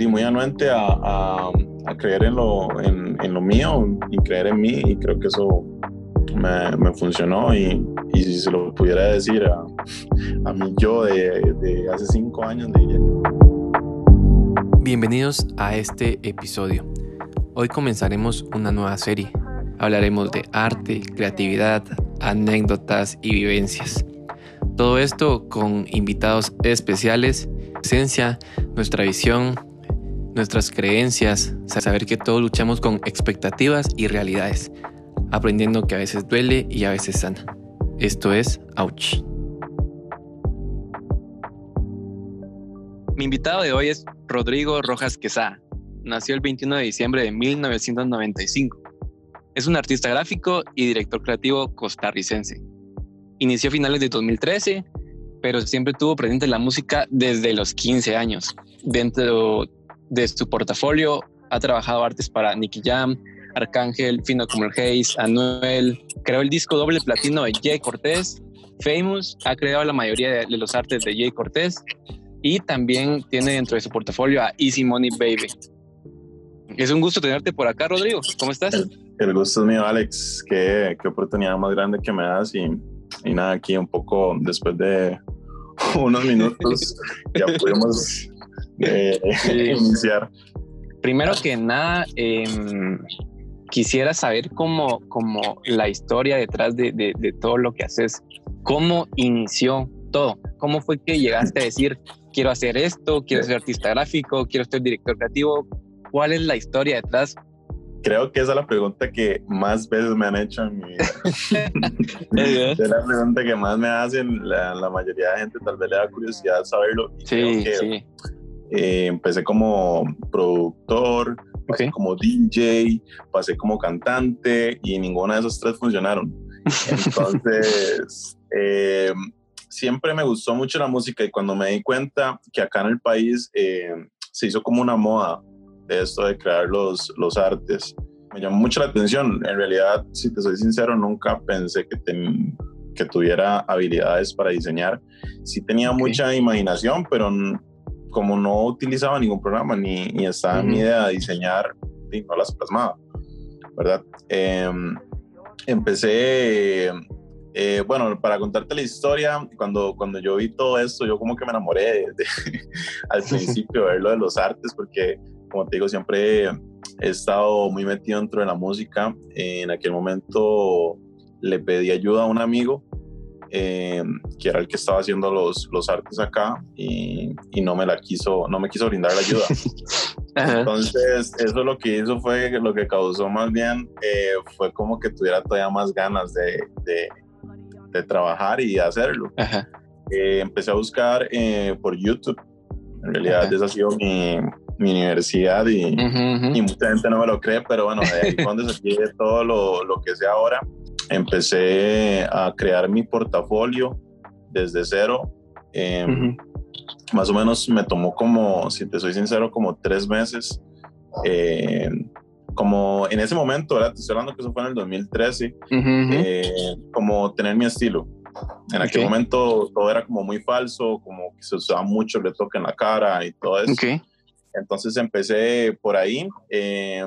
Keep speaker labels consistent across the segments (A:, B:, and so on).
A: di muy anuente a, creer en lo, en, lo mío y creer en mí y creo que eso me, funcionó y, y, si se lo pudiera decir a, a mí yo de, de hace cinco años diría que...
B: Bienvenidos a este episodio. Hoy comenzaremos una nueva serie. Hablaremos de arte, creatividad, anécdotas y vivencias. Todo esto con invitados especiales, esencia, nuestra visión, nuestras creencias, saber que todos luchamos con expectativas y realidades, aprendiendo que a veces duele y a veces sana. Esto es Ouch. Mi invitado de hoy es Rodrigo Rojas Quesada. Nació el 21 de diciembre de 1995. Es un artista gráfico y director creativo costarricense. Inició a finales de 2013, pero siempre tuvo presente la música desde los 15 años. Dentro de su portafolio ha trabajado artes para Nicky Jam, Arcángel, Fino como el Hayes, Anuel. Creó el disco doble platino de Jay Cortés. Famous ha creado la mayoría de los artes de Jay Cortés y también tiene dentro de su portafolio a Easy Money Baby. Es un gusto tenerte por acá, Rodrigo. ¿Cómo estás?
A: El, gusto es mío, Alex. Qué, qué, oportunidad más grande que me das y, y nada, aquí un poco después de unos minutos ya pudimos eh, iniciar.
B: Primero que nada, eh, quisiera saber cómo, cómo la historia detrás de, de, de todo lo que haces, cómo inició todo, cómo fue que llegaste a decir, quiero hacer esto, quiero ser artista gráfico, quiero ser director creativo. ¿Cuál es la historia detrás?
A: Creo que esa es la pregunta que más veces me han hecho en mi vida. es la pregunta que más me hacen. La, la, mayoría de gente tal vez le da curiosidad saberlo.
B: sí, que, sí.
A: Eh, empecé como productor, okay. como DJ, pasé como cantante y ninguna de esas tres funcionaron. Entonces, eh, siempre me gustó mucho la música y cuando me di cuenta que acá en el país eh, se hizo como una moda de esto de crear los, los artes, me llamó mucho la atención. En realidad, si te soy sincero, nunca pensé que, ten, que tuviera habilidades para diseñar. Sí tenía okay. mucha imaginación, pero como no utilizaba ningún programa ni, ni estaba en mi idea de diseñar, y no las plasmaba, ¿verdad? Eh, empecé eh, bueno, para contarte la historia, cuando, cuando yo vi todo esto, yo como que me enamoré de, de, al principio de lo de los artes, porque como te digo, siempre he estado muy metido dentro de la música. En aquel momento le pedí ayuda a un amigo, eh, que era el que estaba haciendo los, los artes acá, y, y, no me la quiso, no me quiso brindar la ayuda. Entonces, eso lo que hizo fue, lo que causó más bien, eh, fue como que tuviera todavía más ganas de, de de trabajar y hacerlo. Eh, empecé a buscar eh, por YouTube. En realidad, Ajá. esa ha sido mi, mi universidad y, uh -huh. y, mucha gente no me lo cree, pero bueno, de ahí cuando se todo lo, lo, que sé ahora, empecé a crear mi portafolio desde cero. Eh, uh -huh. Más o menos me tomó como, si te soy sincero, como tres meses como en ese momento, ¿verdad? Te estoy hablando que eso fue en el 2013, uh -huh. eh, como tener mi estilo. En aquel okay. momento todo era como muy falso, como que se usaba mucho el retoque en la cara y todo eso.
B: Okay.
A: Entonces empecé por ahí. Eh,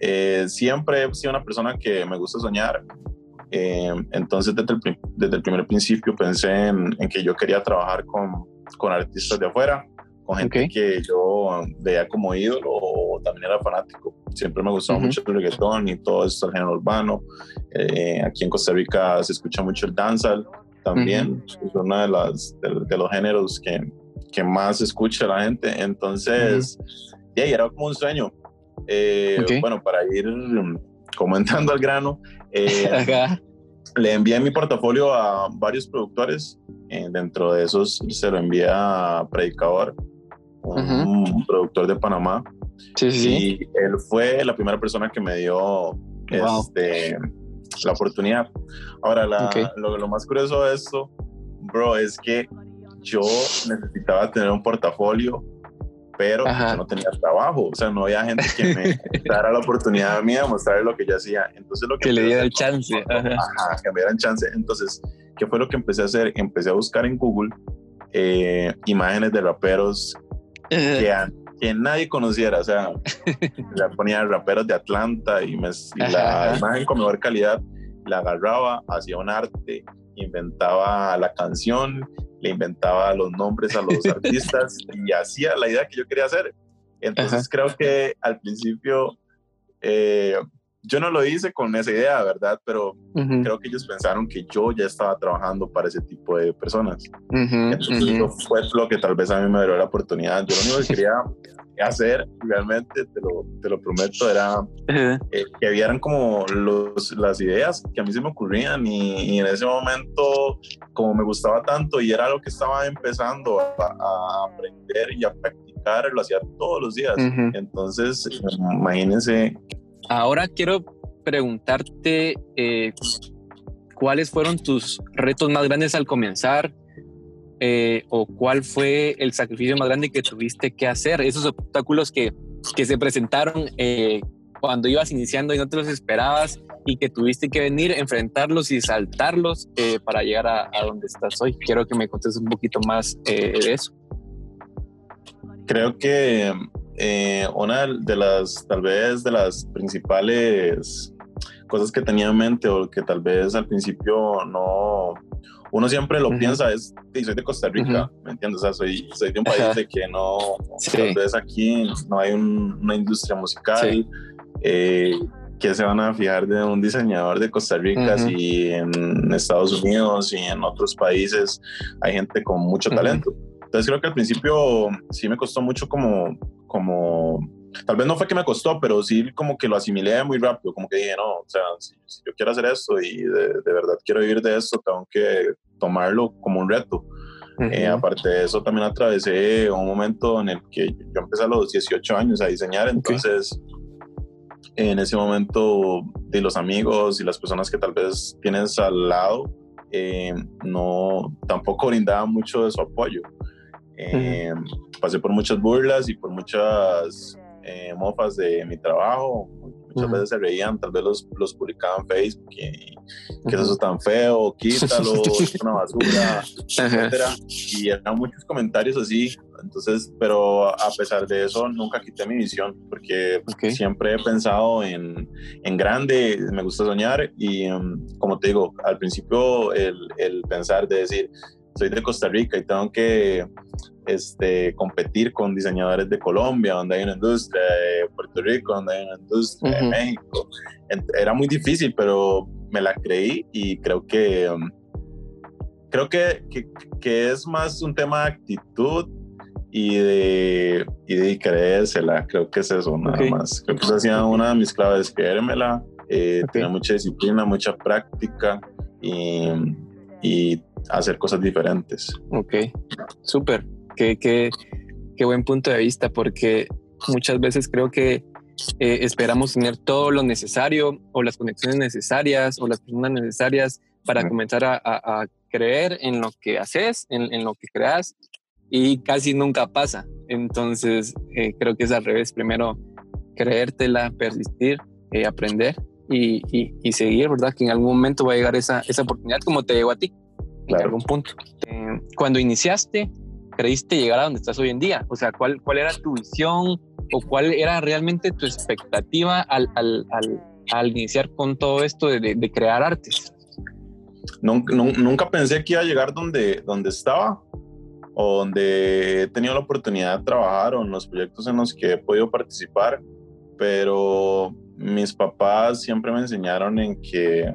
A: eh, siempre he sido una persona que me gusta soñar. Eh, entonces desde el, desde el, primer principio pensé en, en, que yo quería trabajar con, con artistas de afuera con gente okay. que yo veía como ídolo o también era fanático. Siempre me gustaba uh -huh. mucho el reggaetón y todo esto, el género urbano. Eh, aquí en Costa Rica se escucha mucho el dancehall también, uh -huh. es uno de, las, de, de, los géneros que, que más escucha la gente. Entonces, uh -huh. yeah, era como un sueño. Eh, okay. Bueno, para ir comentando al grano, eh, le envié mi portafolio a varios productores. Eh, dentro de esos se lo envié a Predicador, un uh -huh. productor de Panamá.
B: Sí, sí,
A: y él fue la primera persona que me dio wow. este, la oportunidad. Ahora, la, okay. lo, lo, más curioso de esto, bro, es que yo necesitaba tener un portafolio, pero yo no tenía trabajo. O sea, no había gente que me dara la oportunidad a mí de mostrar lo que yo hacía. Entonces, lo
B: que, que le diera el chance.
A: Ajá. Ajá, que me dieran chance. Entonces, ¿qué fue lo que empecé a hacer? Empecé a buscar en Google eh, imágenes de raperos que que nadie conociera, o sea, le ponía raperos de Atlanta y, me, la imagen con mejor calidad la agarraba, hacía un arte, inventaba la canción, le inventaba los nombres a los artistas y hacía la idea que yo quería hacer. Entonces creo que al principio eh, yo no lo hice con esa idea, ¿verdad? Pero creo que ellos pensaron que yo ya estaba trabajando para ese tipo de personas. Entonces eso fue lo que tal vez a mí me dio la oportunidad. Yo lo único que quería hacer, realmente, te lo, te lo prometo, era eh, que vieran como los, las ideas que a mí se me ocurrían y, en ese momento, como me gustaba tanto y era lo que estaba empezando a, a aprender y a practicar, lo hacía todos los días. Entonces, imagínense.
B: Ahora quiero preguntarte eh, cuáles fueron tus retos más grandes al comenzar eh, o cuál fue el sacrificio más grande que tuviste que hacer, esos obstáculos que, que se presentaron eh, cuando ibas iniciando y no te los esperabas y que tuviste que venir, enfrentarlos y saltarlos para llegar a, a, donde estás hoy. Quiero que me contes un poquito más de eso.
A: Creo que eh, una de las, tal vez, de las principales cosas que tenía en mente o que tal vez al principio no, uno siempre lo piensa es, que soy de Costa Rica, ¿me entiendes? O sea, soy, soy de un país de que no, tal vez aquí no hay una industria musical, eh, que se van a fijar de un diseñador de Costa Rica si en Estados Unidos y en otros países hay gente con mucho talento. Entonces creo que al principio sí me costó mucho como como, tal vez no fue que me costó, pero sí como que lo asimilé muy rápido, como que dije, no, o sea, si, yo quiero hacer esto y de, verdad quiero vivir de esto, tengo que tomarlo como un reto. Eh, aparte de eso, también atravesé un momento en el que yo empecé a los 18 años a diseñar, entonces en ese momento de los amigos y las personas que tal vez tienes al lado, eh, no, tampoco brindaban mucho de su apoyo. Eh, pasé por muchas burlas y por muchas eh, mofas de mi trabajo. Muchas veces se reían, tal vez los, los publicaban en Facebook y que eso es tan feo, quítalo, es una basura, etcétera. Y eran muchos comentarios así. Entonces, pero a pesar de eso, nunca quité mi visión porque siempre he pensado en, en, grande, me gusta soñar y, em, como te digo, al principio el, el pensar de decir, soy de Costa Rica y tengo que este, competir con diseñadores de Colombia, donde hay una industria, de Puerto Rico, donde hay una industria, de México. Era muy difícil, pero me la creí y creo que, um, creo que, que, es más un tema de actitud y de, y de creérsela. Creo que es eso, nada más. Creo que esa ha sido una de mis claves, creérmela. Eh, Tener mucha disciplina, mucha práctica y, y hacer cosas diferentes.
B: Ok, súper. Qué, qué, qué, buen punto de vista, porque muchas veces creo que eh, esperamos tener todo lo necesario o las conexiones necesarias o las personas necesarias para comenzar a, a, creer en lo que haces, en, en, lo que creas y casi nunca pasa. Entonces eh, creo que es al revés. Primero creértela, persistir, eh, aprender y, y, y, seguir, ¿verdad? Que en algún momento va a llegar esa, esa oportunidad como te llegó a ti en algún punto. Eh, cuando iniciaste, creíste llegar a donde estás hoy en día? O sea, ¿cuál, cuál era tu visión o cuál era realmente tu expectativa al, al, al, al iniciar con todo esto de, de, crear artes?
A: Nunca, nunca, pensé que iba a llegar donde, donde estaba o donde he tenido la oportunidad de trabajar o en los proyectos en los que he podido participar, pero mis papás siempre me enseñaron en que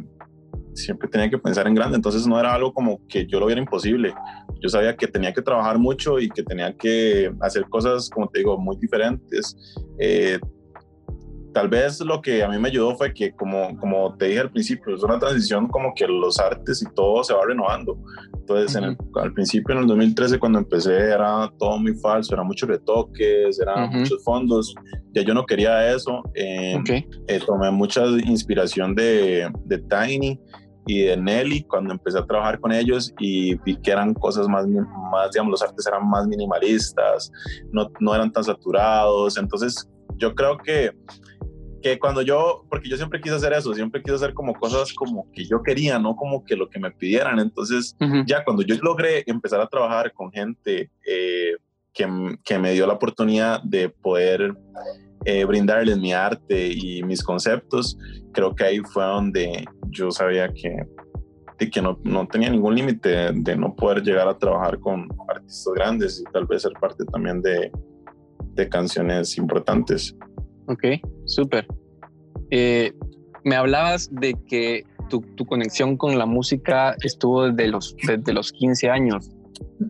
A: siempre tenía que pensar en grande, entonces no era algo como que yo lo viera imposible. Yo sabía que tenía que trabajar mucho y que tenía que hacer cosas, como te digo, muy diferentes. Eh, tal vez lo que a mí me ayudó fue que, como, como te dije al principio, es una transición como que los artes y todo se va renovando. Entonces, en el, al principio, en el 2013, cuando empecé, era todo muy falso, eran muchos retoques, eran muchos fondos. Ya yo no quería eso. Eh, eh, tomé mucha inspiración de, de Tiny y de Nelly cuando empecé a trabajar con ellos y vi que eran cosas más, más digamos, los artes eran más minimalistas, no, no eran tan saturados. Entonces, yo creo que que cuando yo, porque yo siempre quise hacer eso, siempre quise hacer como cosas como que yo quería, no como que lo que me pidieran. Entonces, ya cuando yo logré empezar a trabajar con gente eh, que, me dio la oportunidad de poder eh, brindarles mi arte y mis conceptos, creo que ahí fue donde yo sabía que, que no, no tenía ningún límite de no poder llegar a trabajar con artistas grandes y tal vez ser parte también de, de canciones importantes.
B: Ok, súper. Eh, me hablabas de que tu, tu, conexión con la música estuvo desde los, desde los 15 años.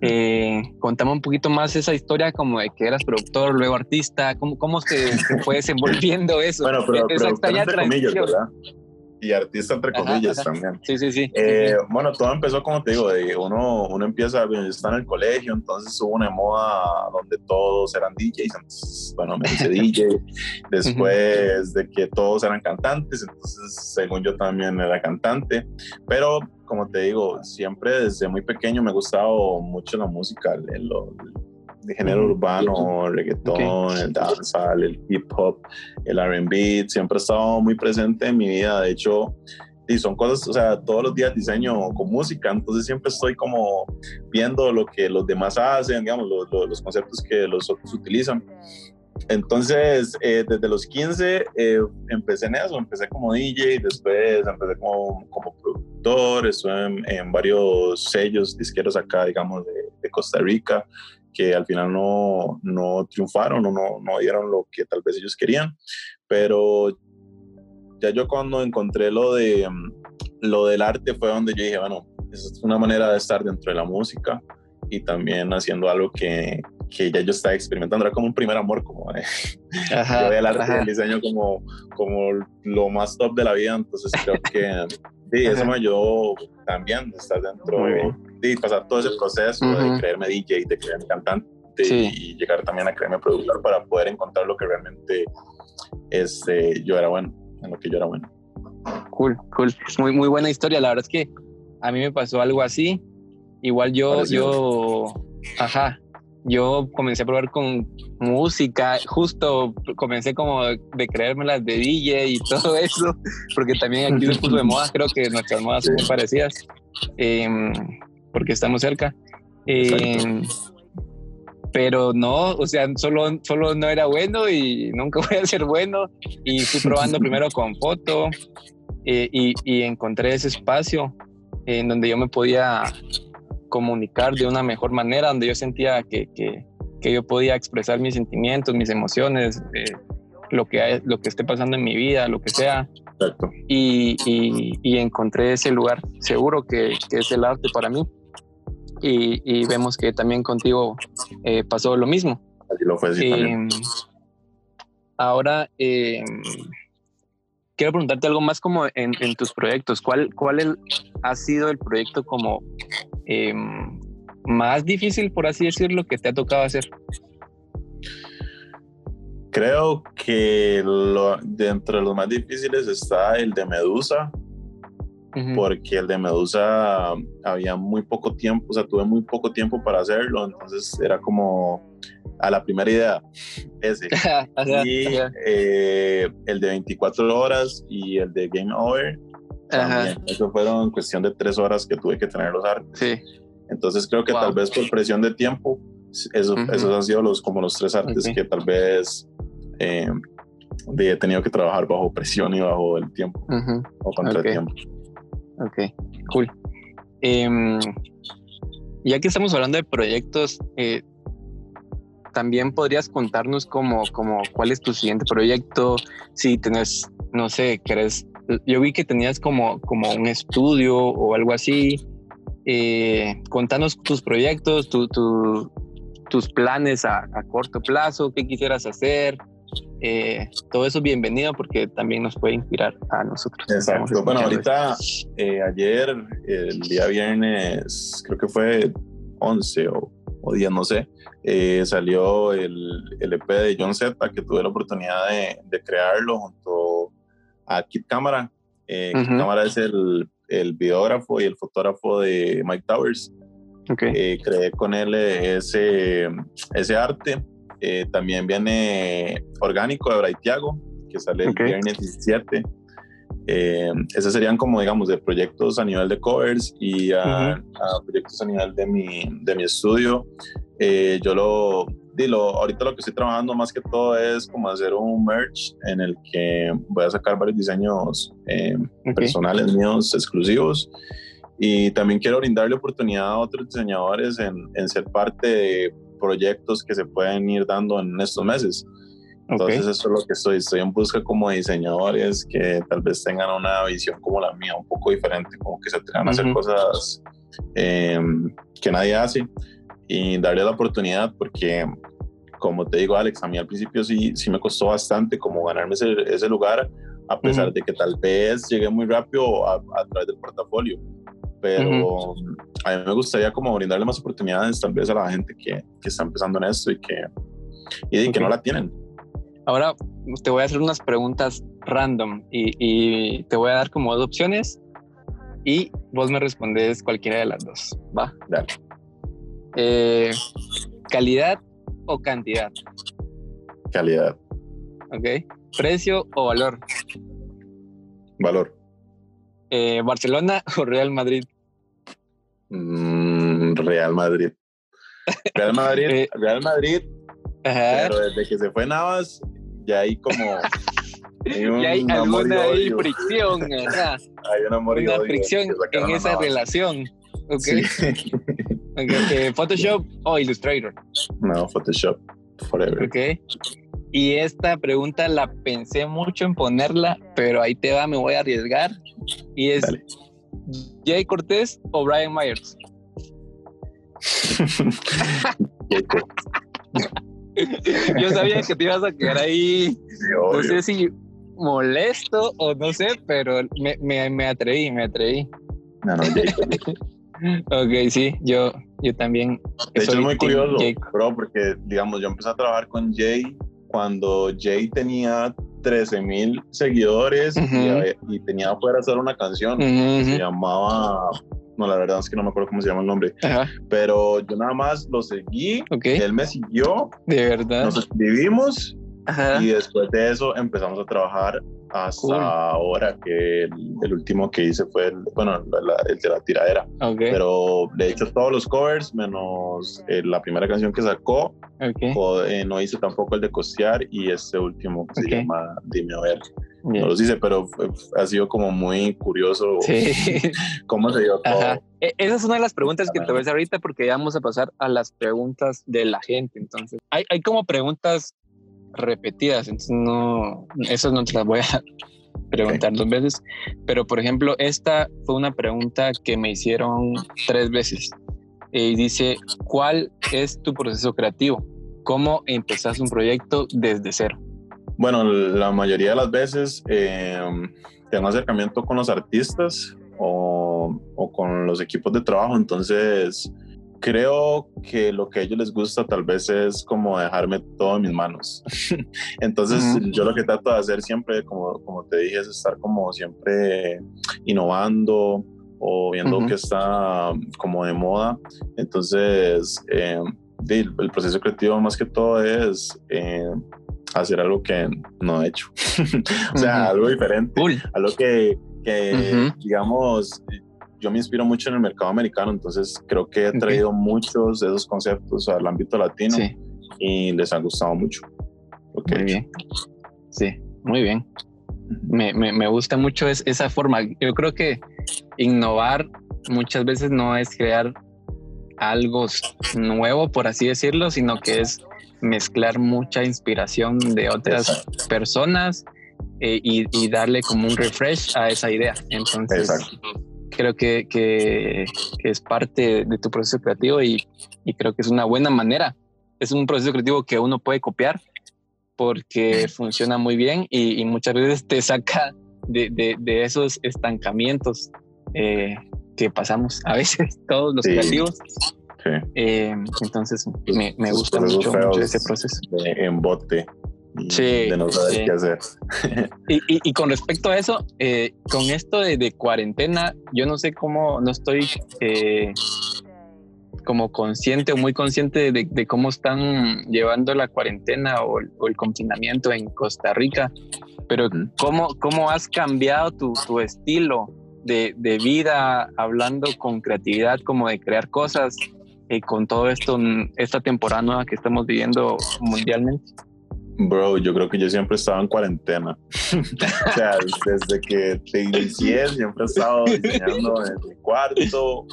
B: Eh, contame un poquito más esa historia como de que eras productor, luego artista, ¿cómo, cómo se, fue desenvolviendo eso?
A: Bueno, pero, esa extraña ¿verdad? Y artista entre comillas también.
B: Sí, sí, sí.
A: Eh, bueno, todo empezó como te digo, de uno, uno empieza, está en el colegio, entonces hubo una moda donde todos eran DJs, entonces, bueno, me hice DJ, después de que todos eran cantantes, entonces según yo también era cantante, pero como te digo, siempre desde muy pequeño me ha gustado mucho la música, el, de género urbano, el reggaetón, el dancehall, el hip hop, el R&B, siempre ha estado muy presente en mi vida. De hecho, y son cosas, o sea, todos los días diseño con música, entonces siempre estoy como viendo lo que los demás hacen, digamos, los, los, conceptos que los otros utilizan. Entonces, eh, desde los 15 eh, empecé en eso, empecé como DJ, después empecé como, como productor, estuve en, en, varios sellos disqueros acá, digamos, de, de Costa Rica, que al final no, no triunfaron o no, no dieron lo que tal vez ellos querían. Pero ya yo cuando encontré lo, de, lo del arte fue donde yo dije, bueno, es una manera de estar dentro de la música y también haciendo algo que, que ya yo estaba experimentando, era como un primer amor, como de, yo veía el arte y el diseño como, como lo más top de la vida, entonces creo que sí, eso me ayudó también, estar dentro y pasar todo ese proceso de creerme DJ, de creerme cantante y llegar también a creerme productor para poder encontrar lo que realmente este, yo era bueno, en lo que yo era bueno.
B: Cool, cool. Muy, muy buena historia. La verdad es que a mí me pasó algo así. Igual yo, yo, ajá, yo comencé a probar con música, justo comencé como de creérmelas de DJ y todo eso, porque también aquí se puso de moda, creo que nuestras modas son muy parecidas. Em, porque estamos cerca. Eh, pero no, o sea, solo, solo no era bueno y nunca voy a ser bueno. Y fui probando primero con foto eh, y, y, encontré ese espacio en donde yo me podía comunicar de una mejor manera, donde yo sentía que, que, que yo podía expresar mis sentimientos, mis emociones, eh, lo, que, lo que esté pasando en mi vida, lo que sea. Y, y, y, encontré ese lugar seguro que, que es el arte para mí y, vemos que también contigo eh, pasó lo mismo.
A: Así lo fue, sí, em,
B: ahora, em, quiero preguntarte algo más como en, tus proyectos. ¿Cuál, cuál ha sido el proyecto como em, más difícil, por así decirlo, que te ha tocado hacer?
A: Creo que lo, dentro de los más difíciles está el de Medusa, porque el de Medusa había muy poco tiempo, o sea, tuve muy poco tiempo para hacerlo, entonces era como a la primera idea, ese. y eh, el de 24 horas y el de Game Over, también. Eso fueron cuestión de tres horas que tuve que tener los artes.
B: Sí.
A: Entonces creo que tal vez por presión de tiempo, eso, esos han sido los, como los tres artes que tal vez eh, he tenido que trabajar bajo presión y bajo el tiempo o contra el tiempo.
B: Ok, cool. Em, ya que estamos hablando de proyectos, eh, también podrías contarnos como, como cuál es tu siguiente proyecto, si tenés, no sé, querés, yo vi que tenías como, como un estudio o algo así. Eh, contanos tus proyectos, tus planes a, a, corto plazo, qué quisieras hacer, eh, todo eso bienvenido porque también nos puede inspirar a nosotros.
A: Exacto. Bueno, ahorita, eh, ayer, el día viernes, creo que fue 11 o, o 10, no sé, eh, salió el, el, EP de John Z, que tuve la oportunidad de, de crearlo junto a Kit Cámara. Kit Cámara es el, el, videógrafo y el fotógrafo de Mike Towers.
B: Okay.
A: creé con él ese, ese arte eh, también viene Orgánico de Braithiago, que sale el viernes 17. Eh, esos serían como, digamos, de proyectos a nivel de covers y a, proyectos a nivel de mi, de mi estudio. Eh, yo lo, ahorita lo que estoy trabajando más que todo es como hacer un merch en el que voy a sacar varios diseños eh, personales míos exclusivos. Y también quiero brindarle oportunidad a otros diseñadores en, en, ser parte de proyectos que se pueden ir dando en estos meses. Entonces eso es lo que estoy, estoy en busca como de diseñadores que tal vez tengan una visión como la mía, un poco diferente, como que se atrevan a hacer cosas em, que nadie hace y darle la oportunidad porque como te digo Alex, a mí al principio sí, sí me costó bastante como ganarme ese, ese lugar a pesar de que tal vez llegué muy rápido a, través del portafolio pero a mí me gustaría como brindarle más oportunidades tal vez a la gente que, que está empezando en esto y que, y que no la tienen.
B: Ahora te voy a hacer unas preguntas random y, te voy a dar como dos opciones y vos me respondes cualquiera de las dos. Va, dale. Eh, ¿Calidad o cantidad?
A: Calidad.
B: Ok. ¿Precio o valor?
A: Valor.
B: Eh, ¿Barcelona o Real Madrid?
A: Mm, Real Madrid. Real Madrid. Eh, Real Madrid pero desde que se fue Navas, ya hay como.
B: Hay ya hay alguna fricción.
A: hay una,
B: una fricción en esa relación. Okay. okay. ¿Photoshop o Illustrator?
A: No, Photoshop. Forever.
B: Ok. Y esta pregunta la pensé mucho en ponerla, pero ahí te va, me voy a arriesgar. Y es: ¿Jay Cortés o Brian Myers? Yo sabía que te ibas a quedar ahí. no sé si molesto o no sé, pero me, me, me atreví, me atreví.
A: No, no,
B: ok, sí, yo, yo también.
A: De hecho, es muy curioso, bro, porque, digamos, yo empecé a trabajar con Jay cuando Jay tenía 13 mil seguidores y, tenía afuera hacer una canción. Se llamaba no, la verdad es que no me acuerdo cómo se llama el nombre. Pero yo nada más lo seguí, él me siguió.
B: De verdad.
A: Nos escribimos y después de eso empezamos a trabajar hasta ahora, que el, último que hice fue el, bueno, el de la tiradera. Pero de hecho todos los covers, menos eh, la primera canción que sacó, eh, no hice tampoco el de costear y este último que se llama Dime a ver. No los hice, pero ha sido como muy curioso cómo se dio todo.
B: E, esa es una de las preguntas que te voy a hacer ahorita porque ya vamos a pasar a las preguntas de la gente. Entonces, hay, hay como preguntas repetidas, entonces no, esas no te las voy a preguntar dos veces, pero por ejemplo, esta fue una pregunta que me hicieron tres veces y dice, ¿cuál es tu proceso creativo? ¿Cómo empezas un proyecto desde cero?
A: Bueno, la mayoría de las veces eh, tengo acercamiento con los artistas o, o, con los equipos de trabajo, entonces creo que lo que a ellos les gusta tal vez es como dejarme todo en mis manos. Entonces yo lo que trato de hacer siempre, como, como te dije, es estar como siempre innovando o viendo que está como de moda. Entonces eh, el, proceso creativo más que todo es... Eh, hacer algo que no he hecho. o sea, algo diferente. Algo que, que digamos, yo me inspiro mucho en el mercado americano, entonces creo que he traído muchos de esos conceptos al ámbito latino y les ha gustado mucho.
B: Muy bien. Sí, muy bien. Me, me, me gusta mucho esa forma. Yo creo que innovar muchas veces no es crear algo nuevo, por así decirlo, sino que es mezclar mucha inspiración de otras personas eh, y, y, darle como un refresh a esa idea. Entonces, Exacto creo que, que, es parte de tu proceso creativo y, y, creo que es una buena manera. Es un proceso creativo que uno puede copiar porque funciona muy bien y, muchas veces te saca de, de, de esos estancamientos eh, que pasamos a veces todos los creativos. Eh, entonces me, me gusta mucho, mucho, ese proceso.
A: En bote
B: sí,
A: de no saber qué hacer.
B: Y, y, con respecto a eso, eh, con esto de, de, cuarentena, yo no sé cómo, no estoy, eh, como consciente o muy consciente de, cómo están llevando la cuarentena o, el confinamiento en Costa Rica, pero ¿cómo, cómo has cambiado tu, tu estilo de, de, vida hablando con creatividad, como de crear cosas y eh, con todo esto, esta temporada nueva que estamos viviendo mundialmente?
A: Bro, yo creo que yo siempre estaba en cuarentena. o sea, desde que te inicié, siempre he estado diseñando en mi cuarto.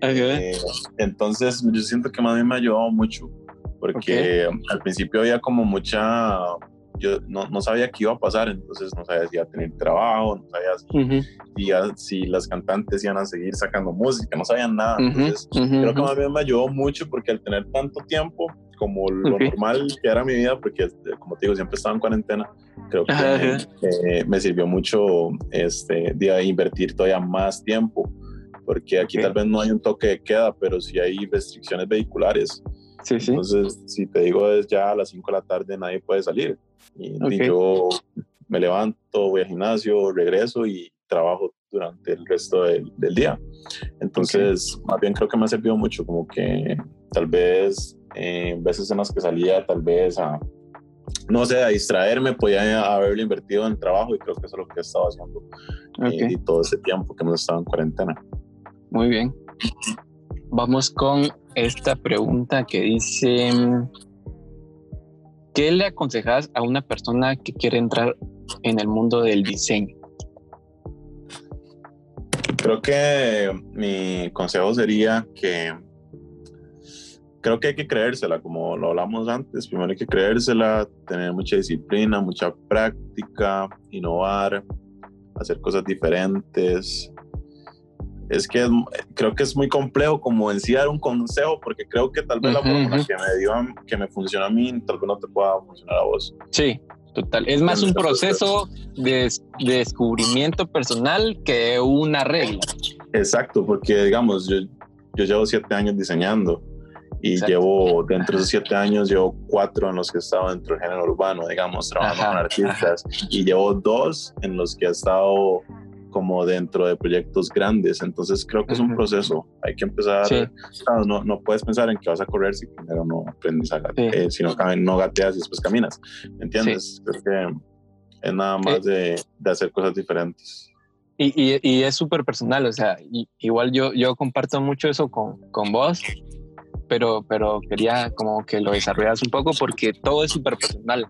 A: Eh, entonces, yo siento que más bien me ha ayudado mucho, porque al principio había como mucha. Yo no, no, sabía qué iba a pasar, entonces no sabía si iba a tener trabajo, no sabía si, si, las cantantes iban a seguir sacando música, no sabían nada. Entonces, creo que más bien me ayudó mucho porque al tener tanto tiempo, como lo normal que era mi vida, porque como te digo, siempre estaba en cuarentena, creo que eh, me sirvió mucho este, de invertir todavía más tiempo, porque aquí tal vez no hay un toque de queda, pero sí hay restricciones vehiculares. Sí, sí. Entonces, si te digo es ya a las 5 de la tarde nadie puede salir. Y, yo me levanto, voy al gimnasio, regreso y trabajo durante el resto del, del día. Entonces, más bien creo que me ha servido mucho, como que tal vez eh, veces en las que salía tal vez a, no sé, a distraerme, podía haberlo invertido en trabajo y creo que eso es lo que he estado haciendo eh, y todo ese tiempo que hemos estado en cuarentena.
B: Muy bien. Vamos con esta pregunta que dice, ¿qué le aconsejas a una persona que quiere entrar en el mundo del diseño?
A: Creo que mi consejo sería que creo que hay que creérsela, como lo hablamos antes, primero hay que creérsela, tener mucha disciplina, mucha práctica, innovar, hacer cosas diferentes. Es que creo que es muy complejo como en sí dar un consejo, porque creo que tal vez la forma que me dio, que me funciona a mí, tal vez no te pueda funcionar a vos.
B: Sí, total. Es más un proceso de, de descubrimiento personal que una regla.
A: Exacto, porque digamos, yo, yo llevo siete años diseñando y llevo, dentro de siete años, llevo cuatro en los que he estado dentro del género urbano, digamos, trabajando con artistas, y llevo dos en los que he estado como dentro de proyectos grandes. Entonces creo que es un proceso. Hay que empezar. no, no, puedes pensar en que vas a correr si primero no aprendes a gatear, eh, si no, no, gateas y después caminas. ¿Me entiendes? Creo que es nada más eh. de, de, hacer cosas diferentes.
B: Y, y, y es súper personal. O sea, igual yo, yo comparto mucho eso con, con vos pero, pero quería como que lo desarrollas un poco porque todo es súper personal.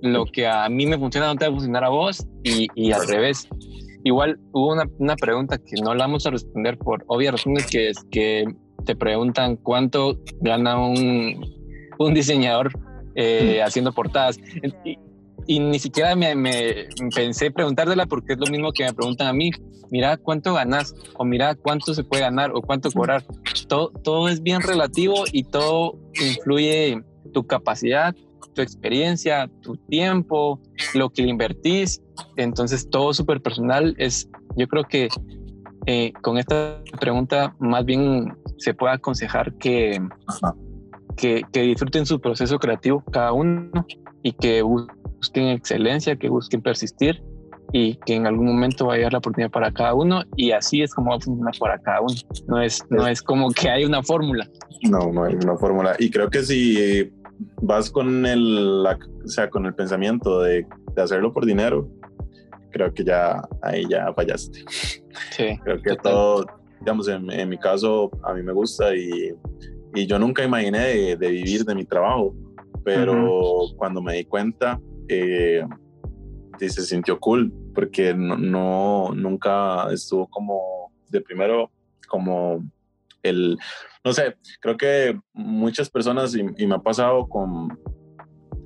B: Lo que a mí me funciona no te va a funcionar a vos y, y al revés. Igual hubo una, una, pregunta que no la vamos a responder por obvias razones, que es que te preguntan cuánto gana un, un diseñador eh, haciendo portadas. Y, y ni siquiera me, me, pensé preguntártela porque es lo mismo que me preguntan a mí. Mira cuánto ganas o mira cuánto se puede ganar o cuánto cobrar. Todo, todo es bien relativo y todo influye tu capacidad, tu experiencia, tu tiempo, lo que invertís. Entonces todo súper personal es, yo creo que eh, con esta pregunta más bien se puede aconsejar que, que, que disfruten su proceso creativo cada uno y que busquen excelencia, que busquen persistir y que en algún momento va a llegar la oportunidad para cada uno y así es como va a funcionar para cada uno. No es, no es como que hay una fórmula.
A: No, no hay una fórmula. Y creo que si vas con el, o sea, con el pensamiento de, de, hacerlo por dinero, creo que ya ahí ya fallaste. Sí, creo que todo, digamos, en, en, mi caso, a mí me gusta y, y yo nunca imaginé de, vivir de mi trabajo, pero cuando me di cuenta eh, se sintió cool porque no, nunca estuvo como de primero como el no sé creo que muchas personas y, y me ha pasado con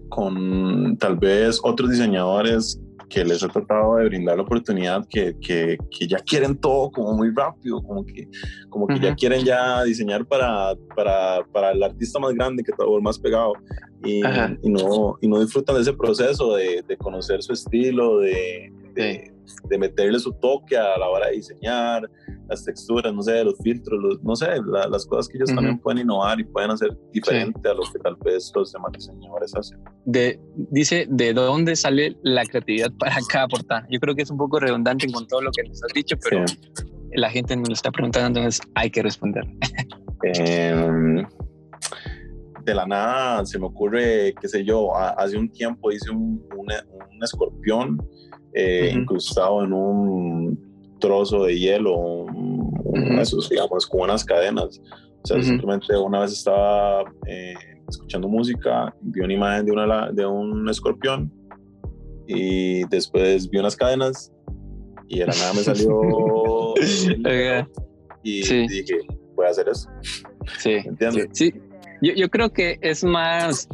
A: con tal vez otros diseñadores que les he tratado de brindar la oportunidad que, que, que, ya quieren todo como muy rápido, como que, como que ya quieren ya diseñar para, para, para, el artista más grande que todo el más pegado. Y, y, no, y no disfrutan de ese proceso de, de conocer su estilo, de, de, de, meterle su toque a la hora de diseñar, las texturas, no sé, los filtros, no sé, las cosas que ellos también pueden innovar y pueden hacer diferente a lo que tal vez los demás diseñadores hacen.
B: De, dice, ¿de dónde sale la creatividad para cada portada? Yo creo que es un poco redundante con todo lo que nos has dicho, pero la gente nos está preguntando, entonces hay que responder.
A: Em, de la nada se me ocurre, qué sé yo, hace un tiempo hice un, un, escorpión eh, incrustado en un trozo de hielo, esos, digamos, con unas cadenas. O sea, simplemente una vez estaba eh, escuchando música, vi una imagen de, una, de un escorpión y después vi unas cadenas y de la nada me salió y dije, voy a hacer eso.
B: Sí, ¿entiendes? Sí, Yo, yo, creo que es más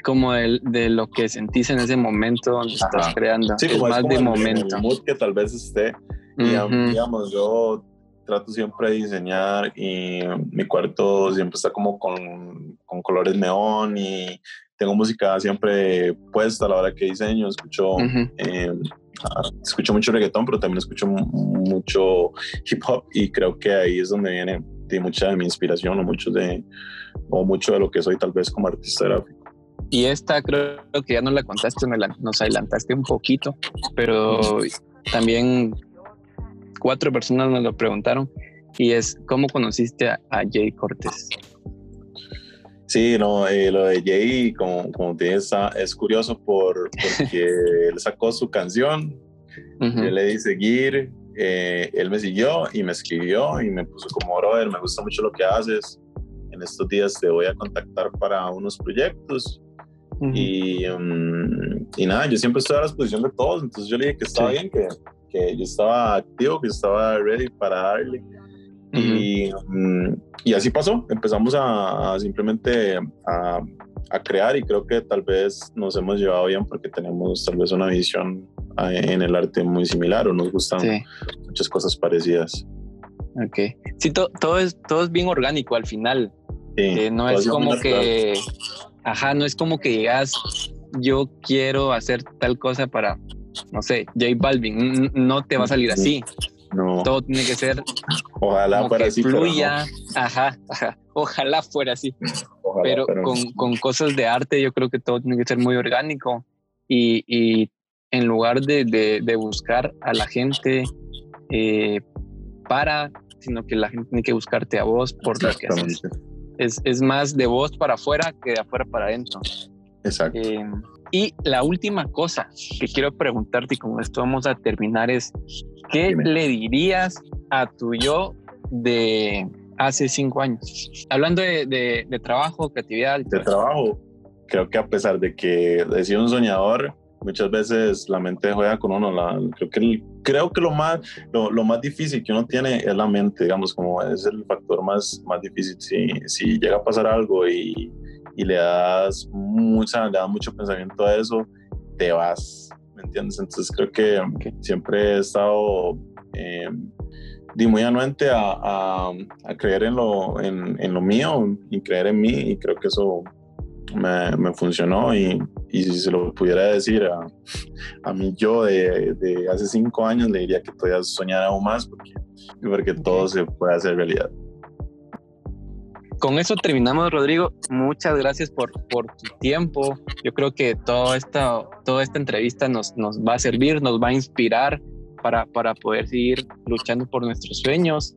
B: como el, de lo que sentís en ese momento donde estás creando.
A: Sí, es más de momento. El mood que tal vez esté. digamos, yo trato siempre de diseñar y mi cuarto siempre está como con, con, colores neón y tengo música siempre puesta a la hora que diseño, escucho, em, ah, escucho mucho reggaetón, pero también escucho mucho hip hop y creo que ahí es donde viene de mucha de mi inspiración o mucho de, o mucho de lo que soy tal vez como artista gráfico.
B: Y esta creo que ya no la contaste, nos adelantaste un poquito, pero también cuatro personas me lo preguntaron y es ¿cómo conociste a, Jay Cortés?
A: Sí, no, eh, lo de Jay, como, como te es curioso por, porque él sacó su canción, yo le di seguir, eh, él me siguió y me escribió y me puso como, brother, me gusta mucho lo que haces, en estos días te voy a contactar para unos proyectos. Y, mm, y, nada, yo siempre estoy a la disposición de todos, entonces yo le dije que estaba bien, que, que yo estaba activo, que estaba ready para darle. y, mm, y, así pasó, empezamos a, simplemente a, a, crear y creo que tal vez nos hemos llevado bien porque tenemos tal vez una visión en el arte muy similar o nos gustan muchas cosas parecidas.
B: Ok, sí, todo, es, todo es bien orgánico al final. Sí, no es como que, ajá, no es como que llegas, yo quiero hacer tal cosa para no sé, J Balvin, no te va a salir así. No. Todo tiene que ser.
A: Ojalá fuera así.
B: Fluya. Ajá, ajá. Ojalá fuera así. pero, con, cosas de arte, yo creo que todo tiene que ser muy orgánico. Y, en lugar de, buscar a la gente eh, para, sino que la gente tiene que buscarte a vos por lo que haces. Es, es más de vos para afuera que de afuera para adentro.
A: Exacto. Eh,
B: y la última cosa que quiero preguntarte y con esto vamos a terminar es, ¿qué le dirías a tu yo de hace cinco años? Hablando de, trabajo, creatividad.
A: De trabajo, creo que a pesar de que he sido un soñador, muchas veces la mente juega con uno. creo que, creo que lo, más, lo, más difícil que uno tiene es la mente, digamos, como es el factor más, más difícil. Si, si llega a pasar algo y y le das, mucha, le das mucho pensamiento a eso, te vas, ¿me entiendes? Entonces creo que siempre he estado eh, muy anuente a, a, creer en lo, en, en, lo mío y creer en mí y creo que eso me, me funcionó y, y, si se lo pudiera decir a, a mí yo de, de, hace cinco años le diría que todavía soñar aún más porque, porque todo se puede hacer realidad
B: con eso terminamos, Rodrigo. Muchas gracias por, por tu tiempo. Yo creo que toda esta, toda esta entrevista nos, nos va a servir, nos va a inspirar para, para poder seguir luchando por nuestros sueños.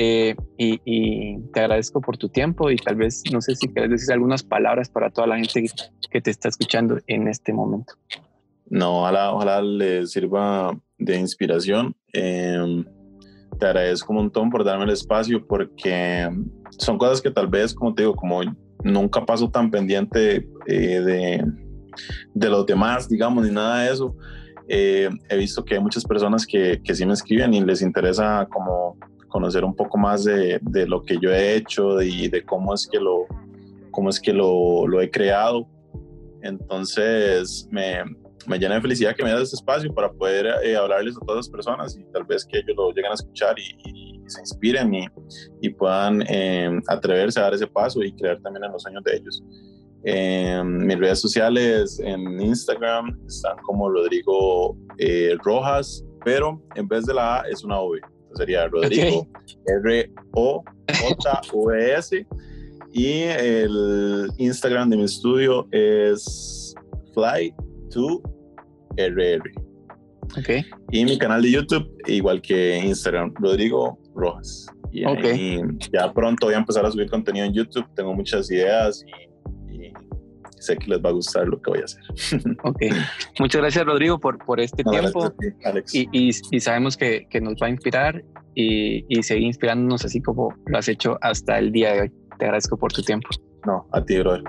B: Eh, y, te agradezco por tu tiempo y tal vez, no sé si quieres decir algunas palabras para toda la gente que, te está escuchando en este momento.
A: No, ojalá, ojalá les sirva de inspiración. Eh, te agradezco un montón por darme el espacio porque son cosas que tal vez, como te digo, como nunca paso tan pendiente eh, de, de, los demás, digamos, ni nada de eso. Eh, he visto que hay muchas personas que, que sí me escriben y les interesa como conocer un poco más de, de lo que yo he hecho y de, cómo es que lo, cómo es que lo, lo he creado. Entonces, me, me llena de felicidad que me das este espacio para poder eh, hablarles a todas las personas y tal vez que ellos lo lleguen a escuchar y, se inspiren y, y puedan em, atreverse a dar ese paso y creer también en los sueños de ellos. En mis redes sociales, en Instagram, están como Rodrigo eh, Rojas, pero en vez de la A es una V. sería Rodrigo R-O-J-V-S. Y el Instagram de mi estudio es Fly to RR.
B: Okay.
A: Y mi canal de YouTube, igual que Instagram, Rodrigo Rojas. Y ya pronto voy a empezar a subir contenido en YouTube. Tengo muchas ideas y, sé que les va a gustar lo que voy a hacer.
B: Ok. Muchas gracias, Rodrigo, por, por este tiempo. Y, y, sabemos que, que, nos va a inspirar y, y seguir inspirándonos así como lo has hecho hasta el día de hoy. Te agradezco por tu tiempo.
A: No, a ti, brother.